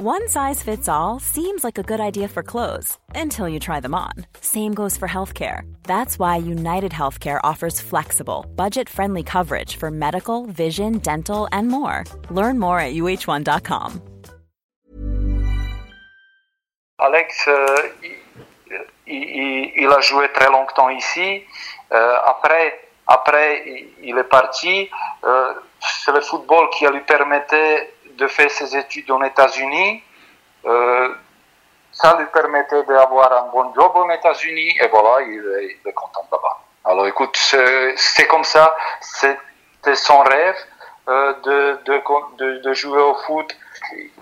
One size fits all seems like a good idea for clothes until you try them on. Same goes for healthcare. That's why United Healthcare offers flexible, budget friendly coverage for medical, vision, dental, and more. Learn more at uhone.com. Alex, euh, il, a joué très longtemps ici. Euh, après, après, il est parti. Euh, C'est le football qui lui permettait de faire ses études aux États-Unis. Euh, ça lui permettait d'avoir un bon job aux États-Unis et voilà, il est, il est content là-bas. Alors écoute, c'est comme ça, c'était son rêve euh, de, de, de, jouer au foot.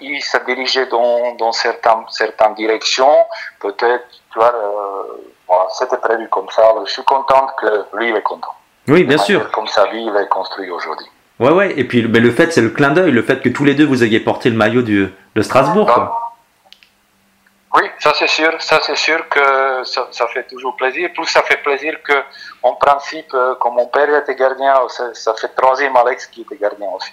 Il s'est dirigé dans, dans certaines, certaines directions. Peut-être, tu vois, euh, voilà, c'était prévu comme ça. Alors, je suis content que lui, il est content. Oui, bien sûr. Comme sa vie, il est construit aujourd'hui. Ouais, ouais, et puis mais le fait, c'est le clin d'œil, le fait que tous les deux vous ayez porté le maillot du, de Strasbourg. Oui, ça c'est sûr, ça c'est sûr que ça, fait toujours plaisir. Plus ça fait plaisir que, en principe, euh, comme mon père était gardien, ça, ça fait troisième Alex qui était gardien aussi.